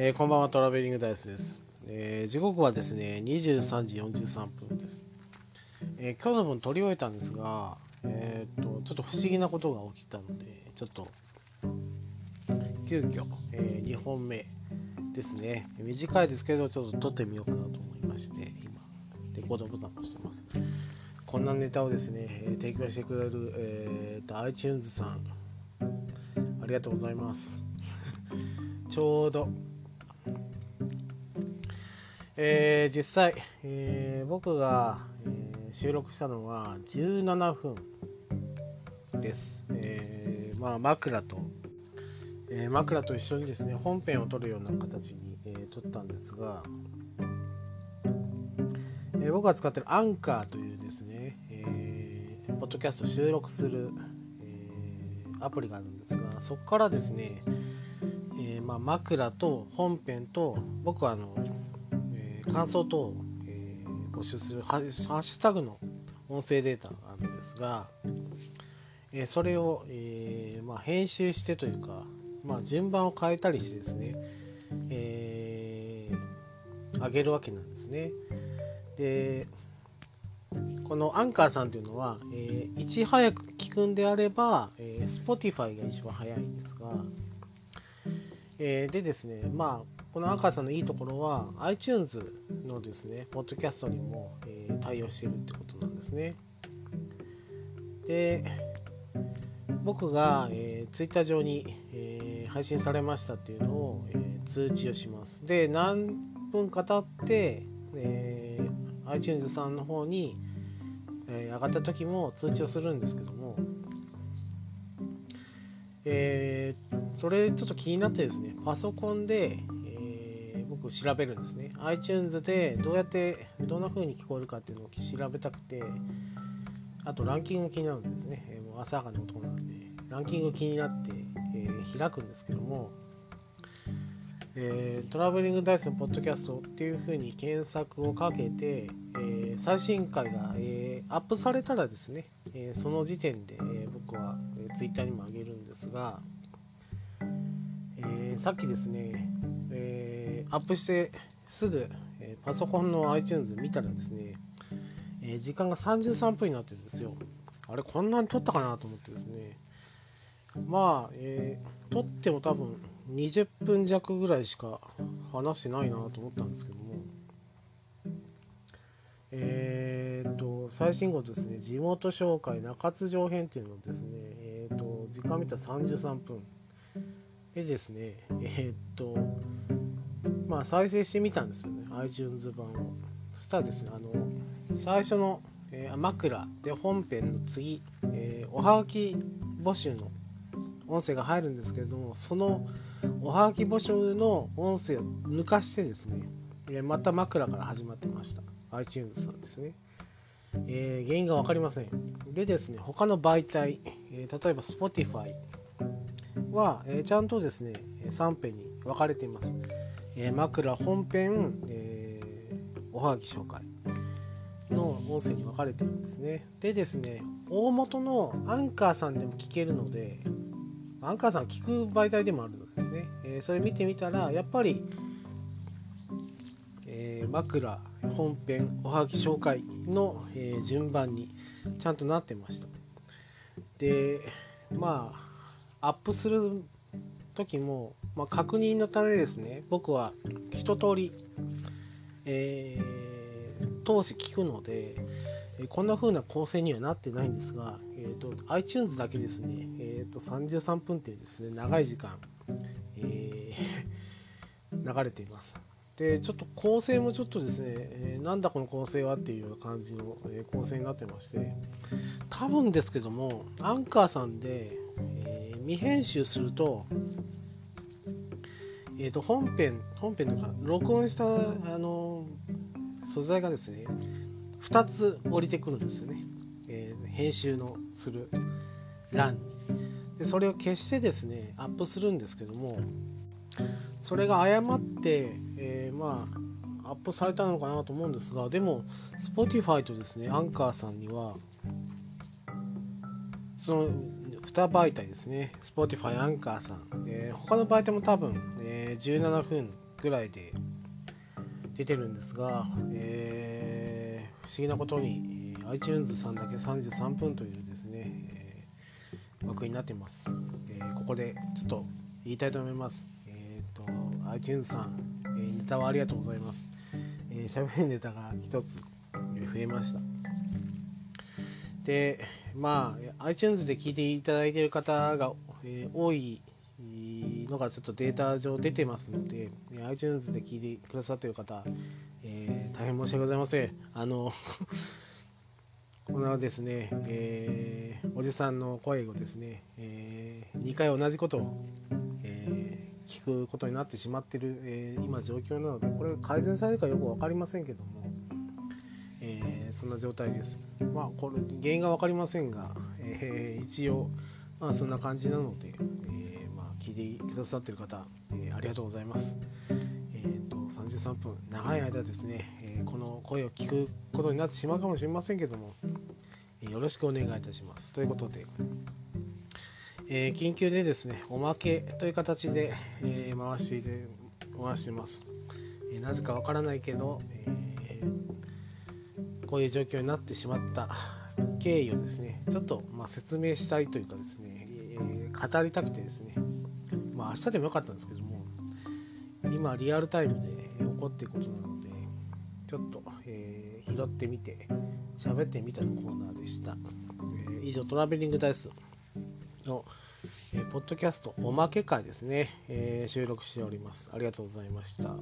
えー、こんばんは、トラベリングダイスです。えー、時刻はですね、23時43分です。えー、今日の分取り終えたんですが、えっと、ちょっと不思議なことが起きたので、ちょっと、急遽、え2本目ですね。短いですけど、ちょっと撮ってみようかなと思いまして、今、レコードボタンを押してます。こんなネタをですね、え提供してくれる、えーと、iTunes さん、ありがとうございます。ちょうどえー、実際、えー、僕が、えー、収録したのは17分です。え、まあ、枕と、え枕と一緒にですね、本編を撮るような形に、え撮ったんですが、え僕が使ってるアンカーというですね、えポッドキャスト収録する、えアプリがあるんですが、そこからですね、えまあ、枕と本編と僕はあの感想等を、えー、募集するハッシュタグの音声データがあるんですが、えー、それを、えー、まあ、編集してというか、まあ、順番を変えたりしてですね、え上げるわけなんですね。でこのアンカーさんというのは、えいち早く聞くんであれば、え Spotify が一番早いんですが、えでですね、まあ、このアンカーさんのいいところは iTunes のですね、ポッドキャストにも、えー、対応しているってことなんですね。で、僕が、えー、Twitter 上に、えー、配信されましたっていうのを、えー、通知をします。で、何分か経って、えー、iTunes さんの方に、えー、上がった時も通知をするんですけども、えー、それちょっと気になってですね、パソコンで、僕調べるんですね。iTunes でどうやってどんな風に聞こえるかっていうのを調べたくてあとランキング気になるんですね、えもう朝がの音なんで。ランキング気になって、えー、開くんですけども、えー、トラベリングダイスのポッドキャストっていう風に検索をかけて、え、最新回が、えアップされたらですね、えその時点で、え僕は、え Twitter にも上げるんですが、えさっきですね、アップしてすぐ、え、パソコンの iTunes 見たらですね、え、時間が33分になってるんですよ。あれ、こんなに撮ったかなと思ってですね。まあ、えー、撮っても多分20分弱ぐらいしか話してないなと思ったんですけども、えー、と、最新号ですね、地元紹介中津城編っていうのをですね、えー、と、時間見たら33分。でですね、えっ、と、まあ、再生してみたんですよね。iTunes 版を。そしたらですねあの最初の、えー、枕。で本編の次、えー、おはがき募集の音声が入るんですけれどもそのおはがき募集の音声を抜かしてですね、えー、また枕から始まってました。iTunes さんですね、えー、原因が分かりません。でですね他の媒体、えー、例えば Spotify は、えー、ちゃんとですね3編に分かれています。えー、枕本編、えー、おはがき紹介の音声に分かれてるんですね。でですね、大元のアンカーさんでも聞けるので、アンカーさん聞く媒体でもあるのですね。えー、それ見てみたら、やっぱり、えー、枕本編おはがき紹介の、えー、順番にちゃんとなってました。で、まあ、アップする時もまあ、確認のためですね、僕は一通り、えー、通し聞くので、こんな風な構成にはなってないんですが、えーと、iTunes だけですね、えーと、33分っていうですね、長い時間、えー、流れています。で、ちょっと構成もちょっとですね、えー、なんだこの構成はっていうような感じの、え構成になってまして、多分ですけども、アンカーさんで、えー、未編集すると、えー、と本編、本編とか、録音したあの素材がですね、2つ降りてくるんですよね。えー、編集のする欄にで。それを消してですね、アップするんですけども、それが誤って、えー、まあ、アップされたのかなと思うんですが、でも、Spotify とですね、アンカーさんには、その2媒体ですね、Spotify、アンカーさん、えー、他の媒体も多分、えー、17分ぐらいで出てるんですが、えー、不思議なことにえ iTunes さんだけ33分というですね、えー、枠になってます、えー、ここでちょっと言いたいと思います。え、ー、と、iTunes さん、えー、ネタはありがとうございます。えー、喋るネタが一つ、増えました。で、まあ、iTunes で聞いていただいている方が、えー、多いのがちょっとデータ上出てますので、iTunes で聞いてくださっている方、えー、大変申し訳ございません。あのこのですね、えー、おじさんの声をですね、えー、2回同じことを、えー、聞くことになってしまっている、え今状況なので、これ改善されるかよく分かりませんけども、えそんな状態です。まあ、これ原因が分かりませんが、え一応、まあ、そんな感じなので、えまあ、聞いてくださってる方、えありがとうございます。えーと、33分長い間ですね、えこの声を聞くことになってしまうかもしれませんけども、えよろしくお願いいたします。ということで、え、緊急でですね、おまけという形で、え、回して回してます。え、なぜかわからないけど、えこういう状況になってしまった経緯をですね、ちょっと、ま、説明したいというかですね、え語りたくてですね、まあ明日でもよかったんですけども、今リアルタイムで起こっていることなので、ちょっと、え拾ってみて、喋ってみたのコーナーでした。えー、以上、トラベリングダイスの、えー、ポッドキャストおまけ会ですね、えー、収録しております。ありがとうございました。